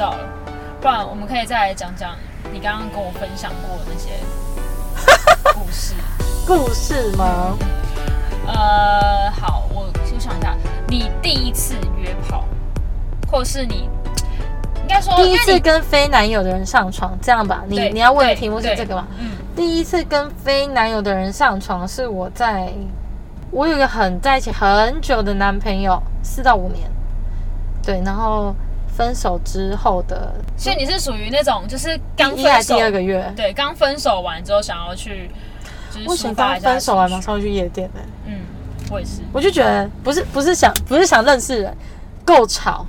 道了。不然我们可以再来讲讲你刚刚跟我分享过的那些 故事。故事吗？呃，好，我我想一下，你第一次约炮，或是你应该说第一次跟非男友的人上床，这样吧？你你要问的题目是这个吧？嗯第一次跟非男友的人上床是我在，我有一个很在一起很久的男朋友，四到五年，对，然后分手之后的所以你是属于那种就是刚分手，第二个月，对，刚分手完之后想要去就是为什刚分手完马上去夜店呢？嗯，我也是。我就觉得不是不是想不是想认识人，够吵，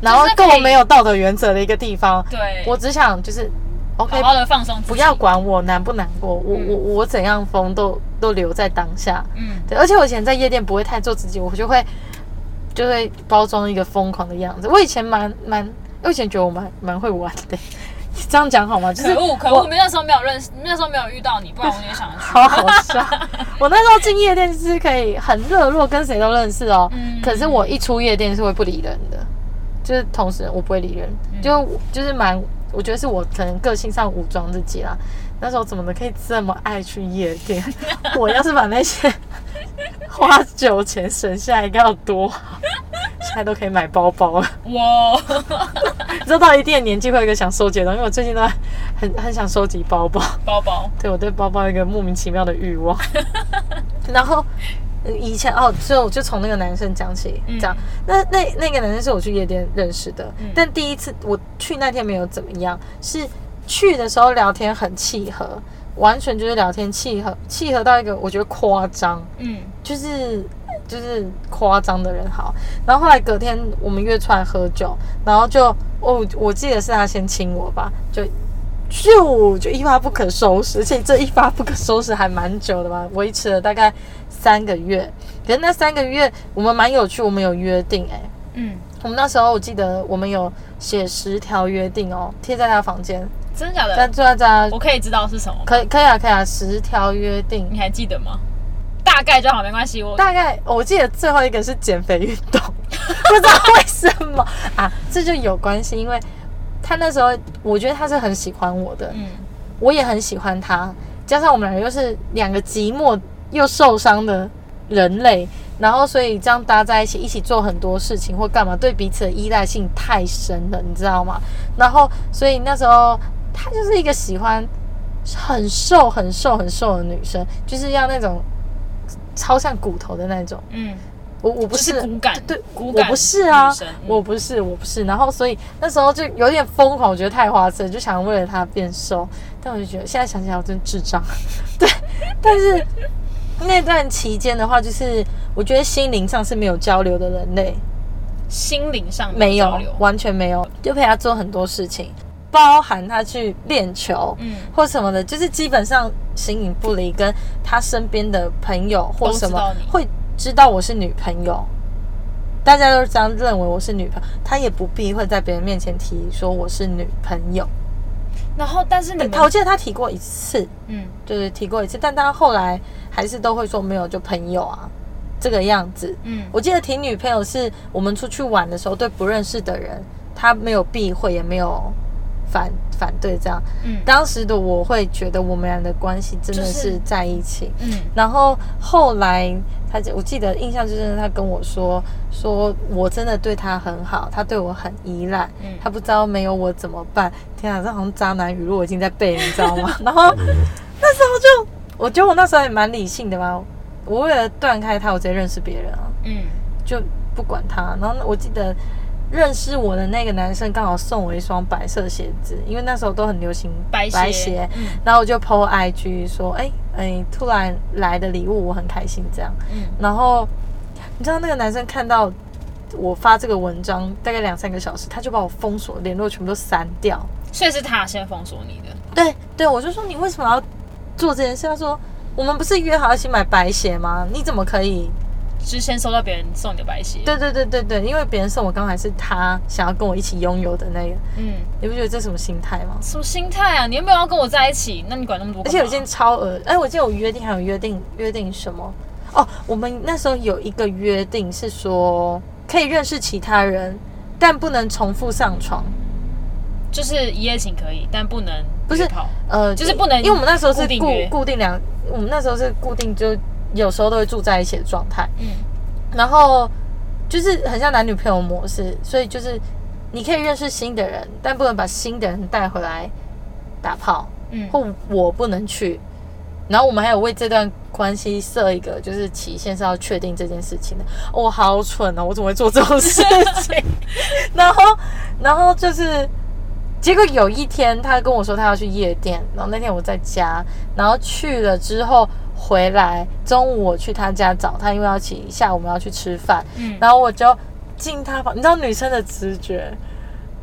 然后够没有道德原则的一个地方。对，我只想就是，OK，好好的放松，不要管我难不难过，我嗯我我怎样疯都都留在当下。嗯，对，而且我以前在夜店不会太做自己，我就会就会包装一个疯狂的样子。我以前蛮蛮，我以前觉得我蛮蛮会玩的，这样讲好吗？就是可恶可恶，那时候没有认识，那时候没有遇到你，不然我也想去。好好笑。我那时候进夜店是可以很热络，跟谁都认识哦。嗯可是我一出夜店是会不理人的，就是同时我不会理人，嗯就就是蛮，我觉得是我可能个性上武装自己啦。那时候怎么的可以这么爱去夜店？我要是把那些 花酒钱省下来，该有多好！现在都可以买包包了。哇 你知道到一定的年纪会有一个想收集的东西，因为我最近都很很想收集包包。包包，对我对包包有一个莫名其妙的欲望。然后呃以前哦，所以我就从那个男生讲起，嗯。那那那个男生是我去夜店认识的，嗯但第一次我去那天没有怎么样，是去的时候聊天很契合，完全就是聊天契合，契合到一个我觉得夸张，嗯，就是。就是夸张的人好，然后后来隔天我们约出来喝酒，然后就哦，我记得是他先亲我吧，就就就一发不可收拾，而且这一发不可收拾还蛮久的吧，维持了大概三个月。可是那三个月我们蛮有趣，我们有约定哎、嗯，我们那时候我记得我们有写十条约定哦，贴在他房间，真的假的在的？在在我可以知道是什么吗？可以可以啊可以啊，十条约定你，还记得吗？大概就好，没关系。我大概我记得最后一个是减肥运动，不知道为什么啊，这就有关系，因为他那时候我觉得他是很喜欢我的，嗯，我也很喜欢他，加上我们两个又是两个寂寞又受伤的人类，然后所以这样搭在一起，一起做很多事情或干嘛，对彼此的依赖性太深了，你知道吗？然后所以那时候他就是一个喜欢很瘦、很瘦、很瘦的女生，就是要那种超像骨头的那种。嗯，我我不就是是骨感对，骨感我不是啊嗯，我不是，我不是。然后所以那时候就有点疯狂，我觉得太花痴了，就想为了她变瘦。但我就觉得现在想起来我真智障。对，但是那段期间的话，就是我觉得心灵上是没有交流的人类，心灵上没有完全没有，就陪他做很多事情，包含他去练球，嗯。或什么的，就是基本上形影不离，跟他身边的朋友或什么知会知道我是女朋友，大家都是这样认为我是女朋友，他也不必会在别人面前提说我是女朋友。然后但是你我记得他提过一次，嗯。对，提过一次，但他后来还是都会说没有，就朋友啊，这个样子。嗯。我记得提女朋友是我们出去玩的时候，对不认识的人，他没有避讳，也没有反反对这样。嗯当时的我会觉得我们俩的关系真的是是在一起。嗯然后后来他就我记得印象就是他跟我说，说我真的对他很好，他对我很依赖，嗯他不知道没有我怎么办。天啊，这好像渣男语录我已经在背，你知道吗？然后那时候就，我觉得我那时候也蛮理性的吧，我为了断开他，我直接认识别人啊。嗯就不管他。然后我记得认识我的那个男生刚好送我一双白色鞋子，因为那时候都很流行白鞋鞋。嗯然后我就 PO IG 说，哎、哎、突然来的礼物，我很开心这样。嗯然后你知道那个男生看到我发这个文章大概两三个小时，他就把我封锁联络全部都删掉。所以是他先封锁你的，对对，我就说你为什么要做这件事？他说我们不是约好一起买白鞋吗？你怎么可以？就是先收到别人送你的白鞋，对对对对对，因为别人送我刚才是他想要跟我一起拥有的那个，嗯，你不觉得这什么心态吗？什么心态啊？你有没有要跟我在一起？那你管那么多？而且有一件超额，哎，我记得我约定还有约定约定什么？哦，我们那时候有一个约定是说可以认识其他人，但不能重复上床。就是一夜情可以，但不能不是。呃，就是不能因为我们那时候是固固定两，我们那时候是固定，就有时候都会住在一起的状态，嗯然后就是很像男女朋友模式，所以就是你可以认识新的人，但不能把新的人带回来打炮，嗯，或我不能去。然后我们还有为这段关系设一个就是期限是要确定这件事情的。我、好蠢哦，我怎么会做这种事情？然后，然后就是，结果有一天他跟我说他要去夜店，然后那天我在家，然后去了之后回来，中午我去他家找他，因为要请下午我们要去吃饭，嗯，然后我就进他房，你知道女生的直觉，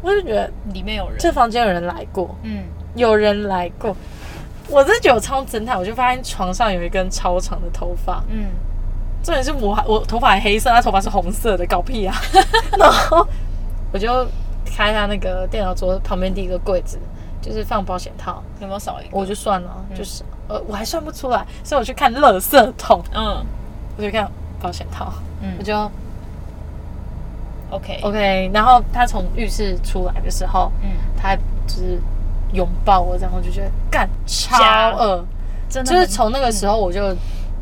我就觉得里面有人，这房间有人来过，嗯，有人来过。我真的觉得我超侦探，我就发现床上有一根超长的头发，嗯，重点是我还我头发还黑色，他头发是红色的，搞屁啊！然后我就开他那个电脑桌旁边第一个柜子，就是放保险套，有没有少一个？我就算了，就是呃我还算不出来，所以我去看垃圾桶，嗯。我就看保险套，嗯。我嗯就，OK，OK，然后他从浴室出来的时候，嗯，他就是拥抱我，然后我就觉得干超假恶。真的很就是从那个时候我就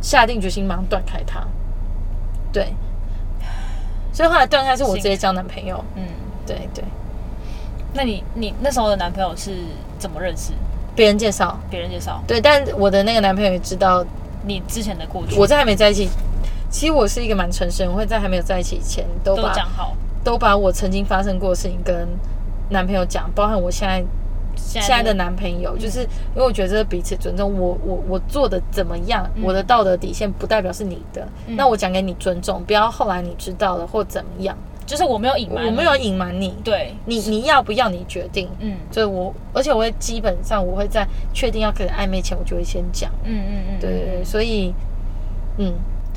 下定决心马上断开他，对，所以后来断开是我直接交男朋友，嗯，对对，那你你那时候的男朋友是怎么认识？别人介绍，别人介绍？对，但我的那个男朋友也知道你之前的过去，我在还没在一起，其实我是一个蛮诚实的人，我会在还没有在一起以前都讲好，都把我曾经发生过的事情跟男朋友讲，包含我现在现现在的男朋友，就是因为我觉得这是彼此尊重。我我我做的怎么样，嗯我的道德底线不代表是你的，嗯那我讲给你尊重，不要后来你知道了或怎么样，就是我没有隐瞒，我没有，隐瞒你，对，你你要不要你决定。嗯。就是我，而且我会基本上我会在确定要开始暧昧前，我就会先讲。嗯嗯嗯，对对对，所以嗯。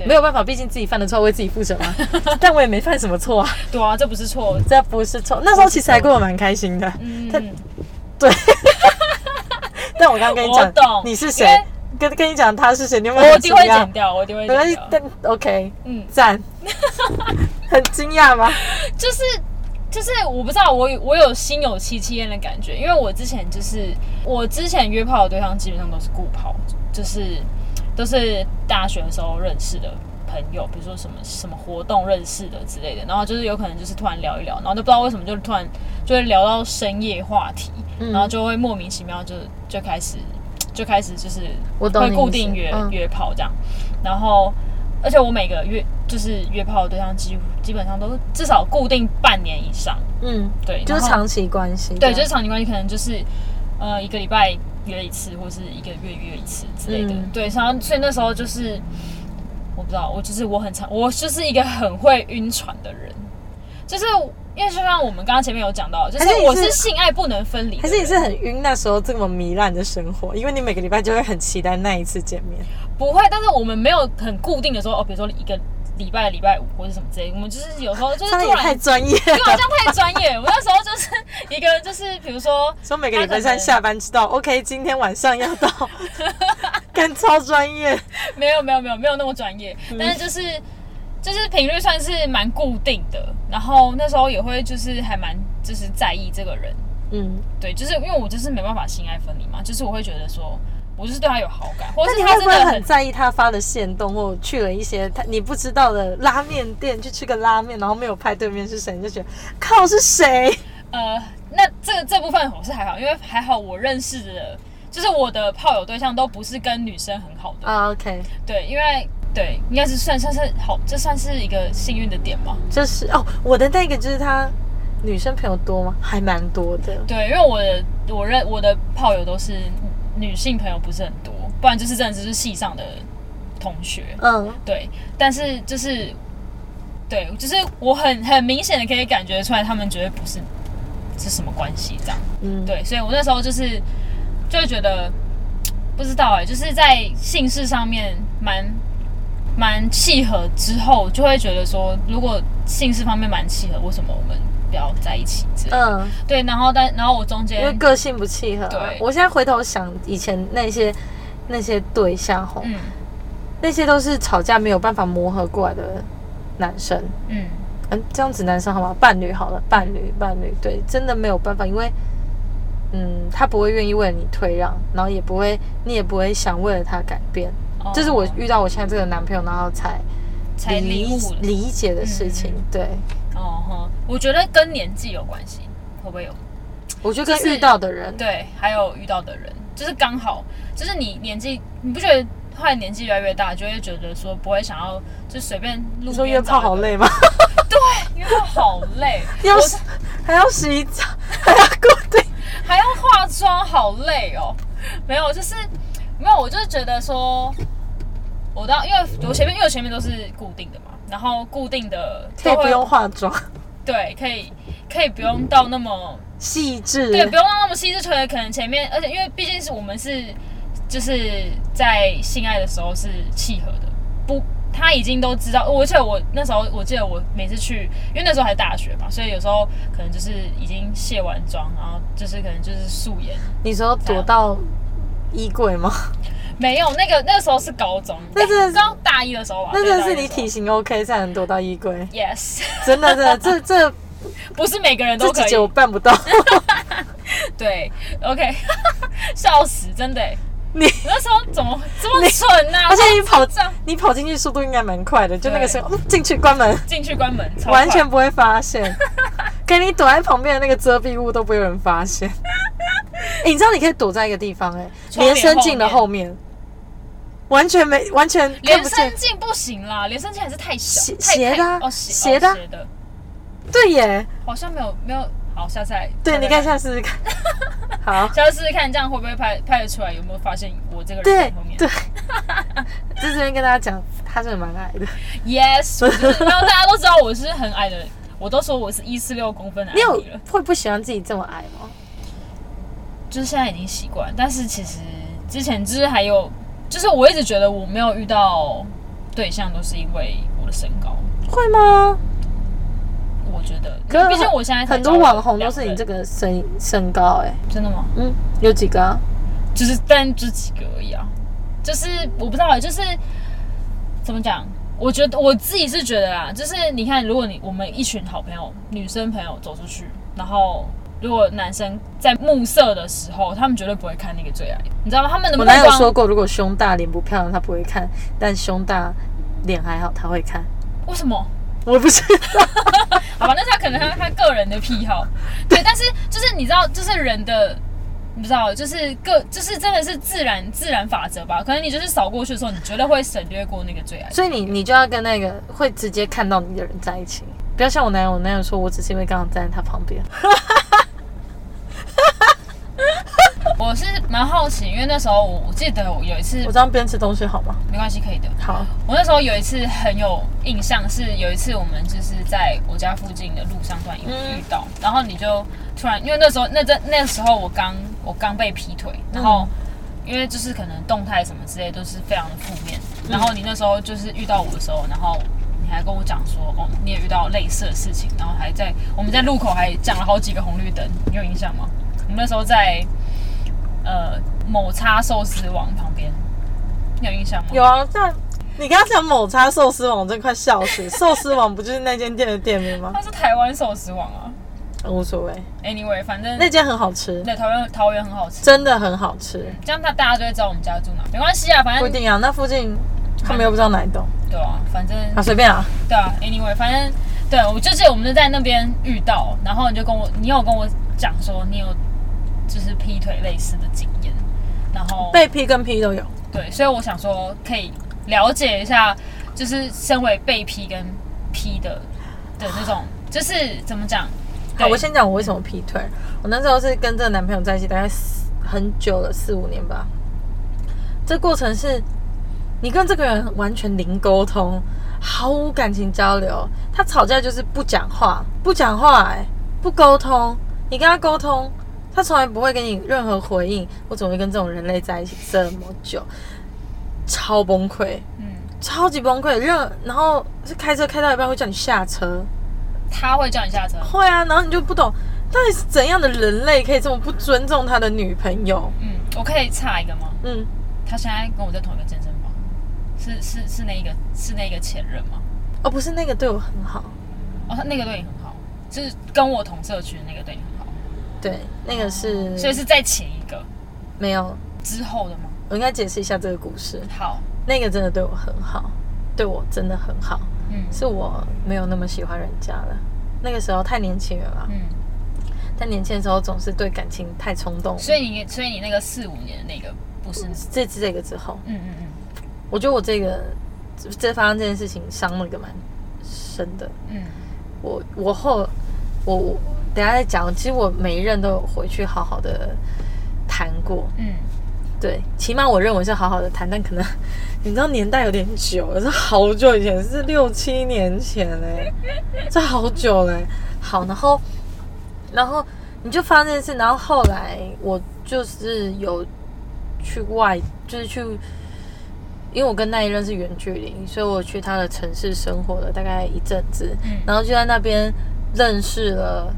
没有办法，毕竟自己犯的错为自己负责嘛。但我也没犯什么错啊，对啊，这不是错，这不是错。那时候其实还过得蛮开心的。嗯，他对，但我刚刚跟你讲，你是谁，跟跟你讲他是谁，你有没有很我一定会剪掉，我一定会剪，掉，但 OK，嗯，赞，很惊讶吗？就是就是我不知道，我有我有心有戚戚焉的感觉，因为我之前就是我之前约炮的对象基本上都是固炮，就是都是大学的时候认识的朋友，比如说什么什么活动认识的之类的，然后就是有可能就是突然聊一聊，然后都不知道为什么就突然就会聊到深夜话题，嗯。然后就会莫名其妙就就开始就开始就是会固定约、嗯。约炮这样，然后而且我每个约就是约炮的对象几乎基本上都至少固定半年以上，嗯，对，然后就是长期关系，对，就是长期关系，可能就是呃一个礼拜约一次，或是一个月约一次之类的。嗯。对，然后所以那时候就是我不知道，我就是我很常，我就是一个很会晕船的人，就是因为就像我们刚刚前面有讲到，就是还是你我是性爱不能分离的人，还是你是很晕那时候这么糜烂的生活，因为你每个礼拜就会很期待那一次见面。不会，但是我们没有很固定的说哦，比如说一个礼拜礼拜五或者什么之类的，我们就是有时候就是这样也突然。太专业因为我这了。样太专业，我那时候就是一个就是比如说说每个礼拜三下班知道，OK，今天晚上要到，干超专业。没有没有没有没有那么专业，嗯但是就是就是频率算是蛮固定的，然后那时候也会就是还蛮就是在意这个人，嗯，对，就是因为我就是没办法性爱分离嘛，就是我会觉得说我就是对他有好感，或是他会不的很在意他发的线动，或去了一些他你不知道的拉面店去吃个拉面，然后没有拍对面是谁，你就觉得靠是谁？呃，那这这部分我是还好，因为还好我认识的。就是我的炮友对象都不是跟女生很好的，啊，OK，对，因为对，应该是算算是好，这算是一个幸运的点吧。就是哦，我的那个就是他女生朋友多吗？还蛮多的。对，因为我的我认我的炮友都是女性朋友，不是很多，不然就是真的只是系上的同学。嗯，对，但是就是对，就是我很很明显的可以感觉出来，他们绝对不是是什么关系这样。嗯，对，所以我那时候就是就会觉得不知道哎、就是在姓氏上面蛮蛮契合之后，就会觉得说，如果姓氏方面蛮契合，为什么我们不要在一起之类的？嗯，对，然后但然后我中间因为个性不契合啊。对我现在回头想以前那些那些对象吼，嗯那些都是吵架没有办法磨合过来的男生。嗯嗯，这样子男生好吗？伴侣好了，伴侣伴侣，对，真的没有办法，因为嗯，他不会愿意为了你退让，然后也不会，你也不会想为了他改变。哦这是我遇到我现在这个男朋友，然后才才理理解的事情。嗯对，哦哈，我觉得跟年纪有关系，会不会有？我觉得跟遇到的人，对，还有遇到的人，就是刚好，就是你年纪，你不觉得后来年纪越来越大，就会觉得说不会想要就随便路你说约边找一个，炮好累吗？对约炮好累，我要洗还要洗澡，还要固定。还要化妆，好累哦。没有，就是没有，我就是觉得说，我到因为我前面因为我前面都是固定的嘛，然后固定的都会可以不用化妆，对，可以可以不用到那么 细致。对，不用到那么细致，可能可能前面，而且因为毕竟是我们是就是在性爱的时候是契合的，不，他已经都知道，而且我那时候我记得我每次去，因为那时候还大学嘛，所以有时候可能就是已经卸完妆，然后就是可能就是素颜，你说躲到衣柜吗？没有那个那个时候是高中，那真的是刚大一的时候吧，那真的是你体。型 OK 才能躲到衣柜，yes，真的真的，这 这不是每个人都可以我。办不到。对，OK，笑死，真的。你那时候怎么这么蠢呢、啊？而且你跑这样你跑进去速度应该蛮快的，就那个对时候嗯进去关门，进去关门，完全不会发现。给你躲在旁边的那个遮蔽物都不会有人发现。欸你知道你可以躲在一个地方、哎，连身镜的后面，完全没完全看连身。镜不行啦，连身镜还是太小，斜太斜的啊太哦斜斜的啊哦斜的，对耶，好像没有没有。好，下次来对，你看下次试试看。好，下次试试看，这样会不会拍拍得出来？有没有发现我这个人对在后面对，在这边跟大家讲，他真的蛮矮的。？Yes，然后大家都知道我是很矮的人，我都说我是一四六公分的你有会不喜欢自己这么矮吗？就是现在已经习惯，但是其实之前就是还有，就是我一直觉得我没有遇到对象都是因为我的身高，会吗？我觉得，可是毕竟我现在很多网红都是你这个身身高、哎，真的吗？嗯，有几个、啊？就是但就几个而已啊，就是我不知道，就是怎么讲？我觉得我自己是觉得啦，就是你看，如果你我们一群好朋友，女生朋友走出去，然后如果男生在暮色的时候，他们绝对不会看那个最矮，你知道吗？他们的我男友说过，如果胸大脸不漂亮，他不会看；但胸大脸还好，他会看。为什么？我不知道，好吧，那是他可能他他个人的癖好，对，但是就是你知道，就是人的。你不知道，就是个，就是真的是自然自然法则吧？可能你就是扫过去的时候，你绝对会省略过那个最爱。所以你你就要跟那个会直接看到你的人在一起，不要像我男友，我男友说我只是因为刚好站在他旁边。我是蛮好奇，因为那时候我我记得我有一次我这样边吃东西好吗？没关系，可以的。好，我那时候有一次很有印象，是有一次我们就是在我家附近的路上段有遇到，然后你就突然，因为那时候那阵那时候我刚我刚被劈腿，然后因为就是可能动态什么之类都是非常的负面，然后你那时候就是遇到我的时候，然后你还跟我讲说，哦，你也遇到类似的事情，然后还在我们在路口还讲了好几个红绿灯，你有印象吗？我们那时候在呃某叉寿司王旁边，你有印象吗？有啊，但你刚刚讲某叉寿司网，我真快笑死。寿司网不就是那间店的店名吗？它是台湾寿司网啊。无所谓，Anyway，反正那间很好吃，对桃园桃园很好吃，真的很好吃。这样他大家就会知道我们家住哪。没关系啊，反正不一定啊，那附近他们又不知道哪一栋，对啊，反正啊，随便啊。对啊，Anyway，反正对我就记得我们就在那边遇到，然后你就跟我，你有跟我讲说你有就是劈腿类似的经验，然后被劈跟劈都有。对，所以我想说可以了解一下，就是身为被劈跟劈的的那种，就是怎么讲？好，我先讲我为什么劈腿。我那时候是跟这个男朋友在一起大概四很久了，四五年吧。这过程是，你跟这个人完全零沟通，毫无感情交流。他吵架就是不讲话，不讲话、哎，不沟通。你跟他沟通，他从来不会给你任何回应。我怎么会跟这种人类在一起这么久？超崩溃，嗯，超级崩溃。任然后是开车开到一半会叫你下车。他会叫你下车，会啊，然后你就不懂到底是怎样的人类可以这么不尊重他的女朋友？嗯，我可以插一个吗？嗯，他现在跟我在同一个健身房，是是是那一个是那个前任吗？哦，不是那个对我很好，哦，他那个对你很好，就是跟我同社区的那个对你很好。对，那个是，所以是再前一个没有。之后的吗？我应该解释一下这个故事。好，那个真的对我很好，对我真的很好。嗯是我没有那么喜欢人家了。那个时候太年轻了啦，嗯，但年轻的时候总是对感情太冲动。所以你所以你那个四五年的那个不是，这这个之后，嗯嗯嗯我觉得我这个这这发生这件事情伤了个蛮深的。嗯我我后我我等下再讲，其实我每一任都有回去好好的谈过。嗯对，起码我认为是好好的谈，但可能你知道年代有点久了，是好久以前，是六七年前嘞，这好久嘞。好，然后然后你就发生这件事，然后后来我就是有去外，就是去，因为我跟那一任是远距离，所以我去他的城市生活了大概一阵子，嗯然后就在那边认识了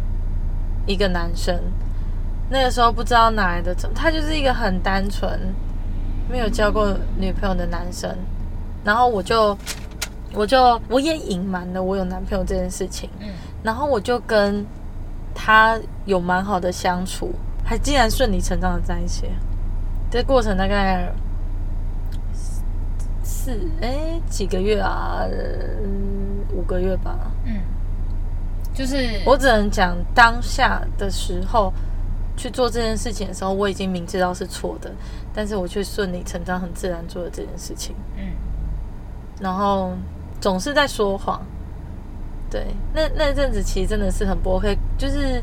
一个男生。那个时候不知道哪来的，他就是一个很单纯，没有交过女朋友的男生。然后我就，我就我也隐瞒了我有男朋友这件事情。嗯然后我就跟他有蛮好的相处，还竟然顺理成章的在一起。这过程大概四哎几个月啊、呃五个月吧。嗯，就是我只能讲当下的时候去做这件事情的时候，我已经明知道是错的，但是我却顺理成章、很自然做了这件事情。嗯然后总是在说谎。对，那那阵子其实真的是很不 OK，就是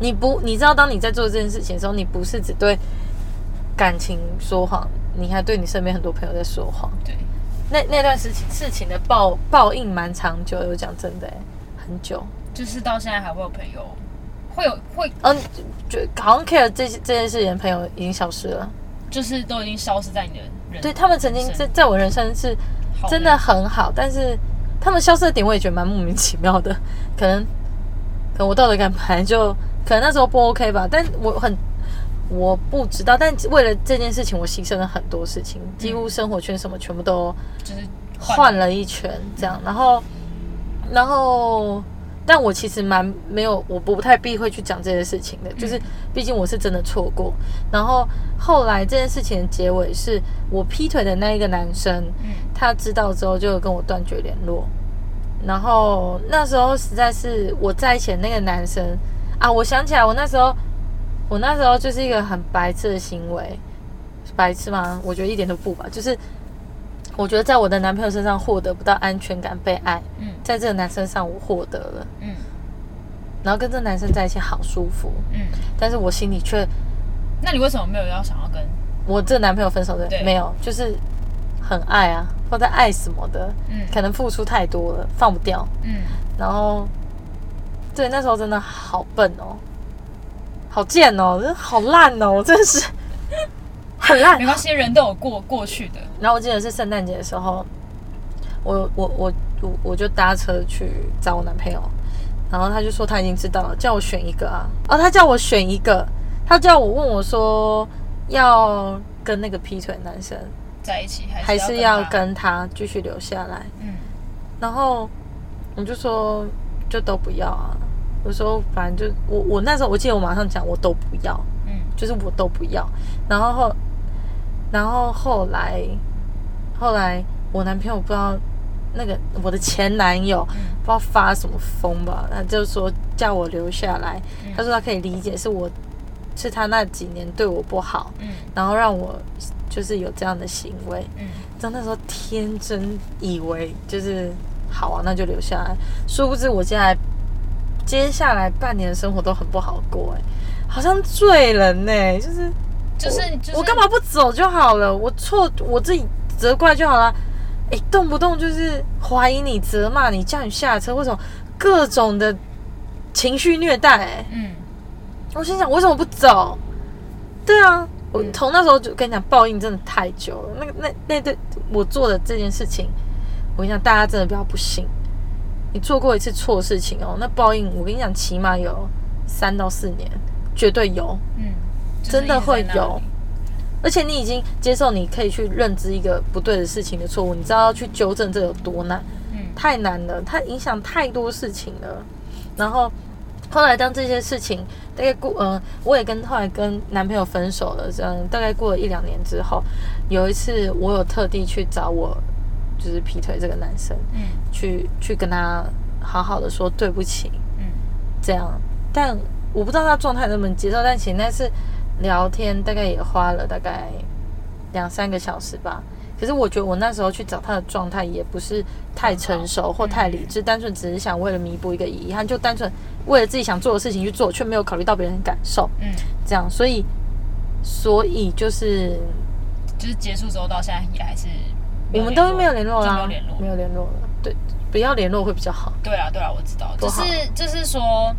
你不你知道，当你在做这件事情的时候，你不是只对感情说谎，你还对你身边很多朋友在说谎。对，那那段事情事情的报报应蛮长久的，我讲真的、欸，很久。就是到现在还会有朋友？会有会嗯，就好像 care 这这件事情的朋友已经消失了。就是都已经消失在你的人对他们曾经在在我人生是真的很好，但是他们消失的点我也觉得蛮莫名其妙的，可能可能我道德感本来就可能那时候不 OK 吧，但我很我不知道，但为了这件事情我牺牲了很多事情，几乎生活圈什么全部都就是换了一圈这样，然后然后。但我其实蛮没有，我不太避讳去讲这件事情的，就是毕竟我是真的错过。然后后来这件事情的结尾是我劈腿的那一个男生，嗯他知道之后就跟我断绝联络。然后那时候实在是我在一起的那个男生啊，我想起来，我那时候我那时候就是一个很白痴的行为，白痴吗？我觉得一点都不吧，就是我觉得在我的男朋友身上获得不到安全感、被爱，嗯。在这个男生上我获得了，嗯。然后跟这个男生在一起好舒服，嗯，但是我心里却那你为什么没有要想要跟？我这男朋友分手的？对。没有，就是很爱啊，或者爱什么的，嗯。可能付出太多了，放不掉。嗯。然后，对，那时候真的好笨哦，好贱哦，真好烂哦，真的是很烂。没。关系，人都有过过去的，然后我记得是圣诞节的时候，我我我我我就搭车去找我男朋友，然后他就说他已经知道了，叫我选一个啊，哦，他叫我选一个，他叫我问我说要跟那个劈腿男生，在一起还是要跟他继续留下来，嗯。然后我就说就都不要啊，我说反正就我我那时候我记得我马上讲我都不要，嗯。就是我都不要。然后后，然后后来，后来我男朋友不知道那个我的前男友嗯不知道发什么疯吧，他就说叫我留下来。嗯他说他可以理解是我是他那几年对我不好，嗯然后让我就是有这样的行为。嗯真那时候天真以为就是好啊，那就留下来。殊不知我接下来接下来半年的生活都很不好过、哎，好像醉人呢、就是就是我就是我干嘛不走就好了？我错我自己责怪就好了。哎、动不动就是怀疑你、责骂你、叫你下车，为什么各种的情绪虐待、哎，嗯我心想，为什么不走？对啊，我嗯从那时候就跟你讲，报应真的太久了。那个那那对我做的这件事情，我跟你讲，大家真的不要不信。你做过一次错事情哦，那报应我跟你讲，起码有三到四年，绝对有。嗯，就是真的会有，而且你已经接受，你可以去认知一个不对的事情的错误，你知道要去纠正这有多难，嗯。太难了，它影响太多事情了。然后后来当这些事情大概过，呃，我也跟后来跟男朋友分手了，这样大概过了一两年之后，有一次我有特地去找我就是劈腿这个男生，嗯。去去跟他好好的说对不起，嗯。这样，但我不知道他状态能不能接受，但其实那次聊天大概也花了大概两三个小时吧。可是我觉得我那时候去找他的状态也不是太成熟或太理智，单纯只是想为了弥补一个遗憾，就单纯为了自己想做的事情去做，却没有考虑到别人的感受，嗯，这样，所以所以就是就是结束之后到现在也还是我们都没有联络就啦，没有联络。没有联络了，对，不要联络会比较好。对啊，对啊，我知道，就是就是说，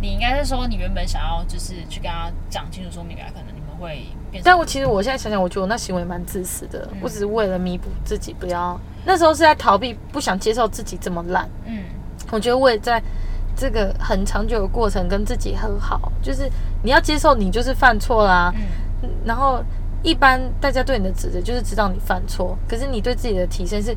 你应该是说你原本想要就是去跟他讲清楚，说明白可能你们会变成，但我其实我现在想想，我觉得我那行为蛮自私的，嗯。我只是为了弥补自己，不要那时候是在逃避，不想接受自己这么烂。嗯。我觉得我也在这个很长久的过程跟自己和好，就是你要接受你就是犯错啦，嗯。然后一般大家对你的指责就是知道你犯错，可是你对自己的提升是，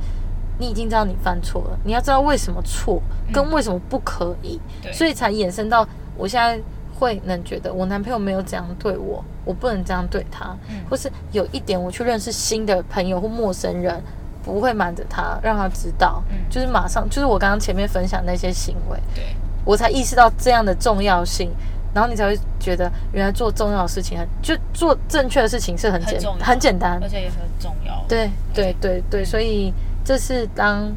你已经知道你犯错了，你要知道为什么错跟为什么不可以，对，所以才衍生到我现在会能觉得我男朋友没有这样对我，我不能这样对他，嗯。或是有一点我去认识新的朋友或陌生人，不会瞒着他，让他知道，嗯。就是马上就是我刚刚前面分享那些行为，对，我才意识到这样的重要性。然后你才会觉得，原来做重要的事情很，就做正确的事情是很简很很简单。而。且也很重要，对对对对，所以这是当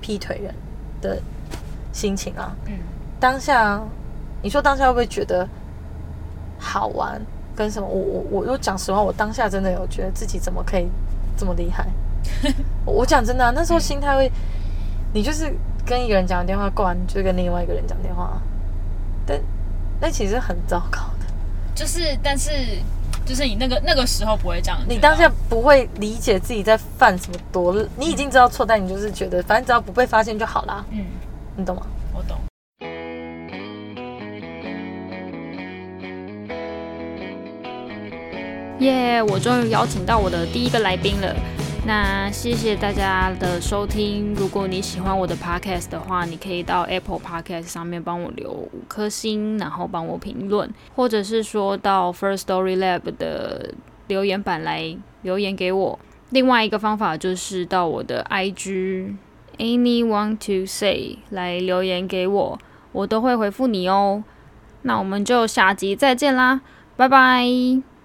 劈腿人的心情啊。嗯当下，你说当下会不会觉得好玩？跟什么？我我我，我讲实话，我当下真的有觉得自己怎么可以这么厉害。我讲真的、啊，那时候心态会，你就是跟一个人讲电话，挂完就跟另外一个人讲电话，但那其实很糟糕的。就是但是就是你那个那个时候不会这样你当下不会理解自己在犯什么多，你已经知道错，但你就是觉得反正只要不被发现就好啦，嗯，你懂吗？我懂。耶我终于邀请到我的第一个来宾了。那谢谢大家的收听。如果你喜欢我的 podcast 的话，你可以到 Apple Podcast 上面帮我留五颗星，然后帮我评论，或者是说到 First Story Lab 的留言板来留言给我。另外一个方法就是到我的 IG Any Want to Say 来留言给我，我都会回复你哦。那我们就下集再见啦，拜拜。